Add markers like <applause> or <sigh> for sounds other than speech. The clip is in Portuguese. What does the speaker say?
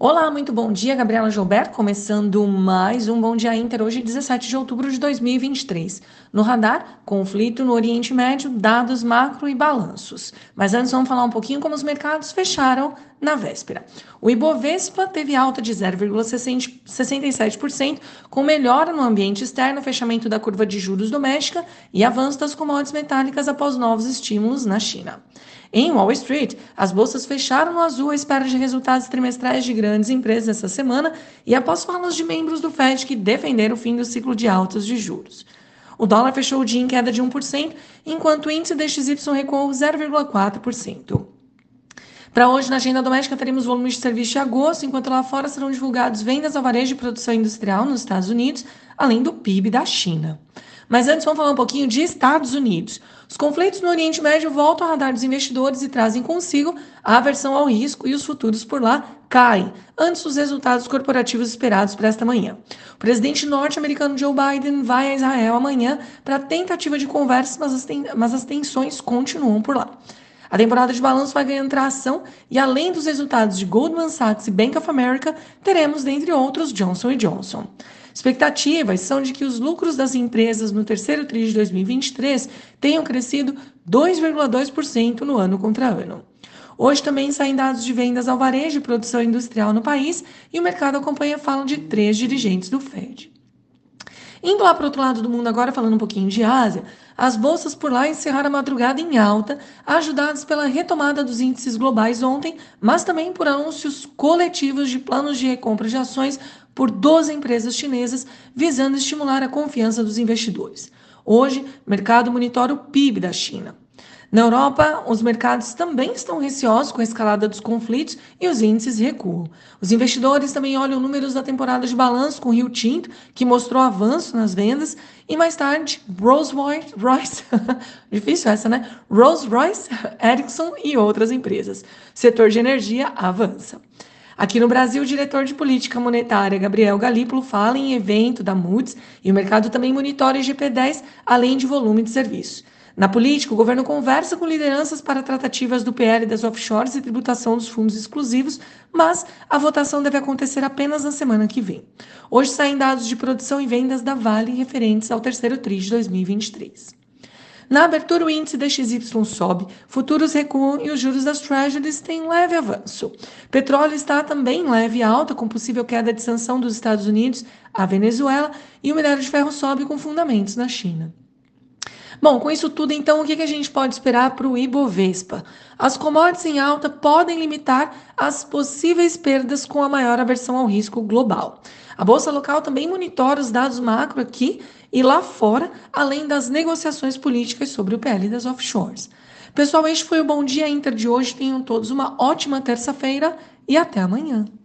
Olá, muito bom dia, Gabriela Gilberto, começando mais um Bom Dia Inter, hoje 17 de outubro de 2023. No radar, conflito no Oriente Médio, dados macro e balanços. Mas antes vamos falar um pouquinho como os mercados fecharam na véspera. O Ibovespa teve alta de 0,67%, com melhora no ambiente externo, fechamento da curva de juros doméstica e avanço das commodities metálicas após novos estímulos na China. Em Wall Street, as bolsas fecharam no azul à espera de resultados trimestrais de grandes empresas essa semana e após falas de membros do Fed que defenderam o fim do ciclo de altas de juros. O dólar fechou o dia em queda de 1%, enquanto o índice DXY recuou 0,4%. Para hoje, na agenda doméstica, teremos volumes de serviço de agosto, enquanto lá fora serão divulgados vendas ao varejo de produção industrial nos Estados Unidos, além do PIB da China. Mas antes vamos falar um pouquinho de Estados Unidos. Os conflitos no Oriente Médio voltam ao radar dos investidores e trazem consigo a aversão ao risco e os futuros por lá caem antes dos resultados corporativos esperados para esta manhã. O presidente norte-americano Joe Biden vai a Israel amanhã para a tentativa de conversa, mas as, ten mas as tensões continuam por lá. A temporada de balanço vai ganhando tração e, além dos resultados de Goldman Sachs e Bank of America, teremos, dentre outros, Johnson Johnson. Expectativas são de que os lucros das empresas no terceiro TRI de 2023 tenham crescido 2,2% no ano contra ano. Hoje também saem dados de vendas ao varejo e produção industrial no país e o mercado acompanha a fala de três dirigentes do Fed. Indo lá para o outro lado do mundo agora, falando um pouquinho de Ásia, as bolsas por lá encerraram a madrugada em alta, ajudadas pela retomada dos índices globais ontem, mas também por anúncios coletivos de planos de recompra de ações por 12 empresas chinesas, visando estimular a confiança dos investidores. Hoje, o mercado monitora o PIB da China. Na Europa, os mercados também estão receosos com a escalada dos conflitos e os índices recuam. Os investidores também olham números da temporada de balanço com Rio Tinto, que mostrou avanço nas vendas, e mais tarde, Rolls <laughs> Royce, difícil essa, né? Rolls Royce, Ericsson e outras empresas. Setor de energia avança. Aqui no Brasil, o diretor de política monetária, Gabriel Galípolo, fala em evento da Moody's e o mercado também monitora o IGP-10, além de volume de serviço. Na política, o governo conversa com lideranças para tratativas do PL das offshores e tributação dos fundos exclusivos, mas a votação deve acontecer apenas na semana que vem. Hoje saem dados de produção e vendas da Vale referentes ao terceiro TRI de 2023. Na abertura, o índice DXY sobe, futuros recuam e os juros das Treasuries têm leve avanço. Petróleo está também em leve alta, com possível queda de sanção dos Estados Unidos à Venezuela, e o minério de ferro sobe com fundamentos na China. Bom, com isso tudo, então, o que a gente pode esperar para o Ibovespa? As commodities em alta podem limitar as possíveis perdas com a maior aversão ao risco global. A Bolsa Local também monitora os dados macro aqui e lá fora, além das negociações políticas sobre o PL das offshores. Pessoal, este foi o Bom Dia Inter de hoje. Tenham todos uma ótima terça-feira e até amanhã.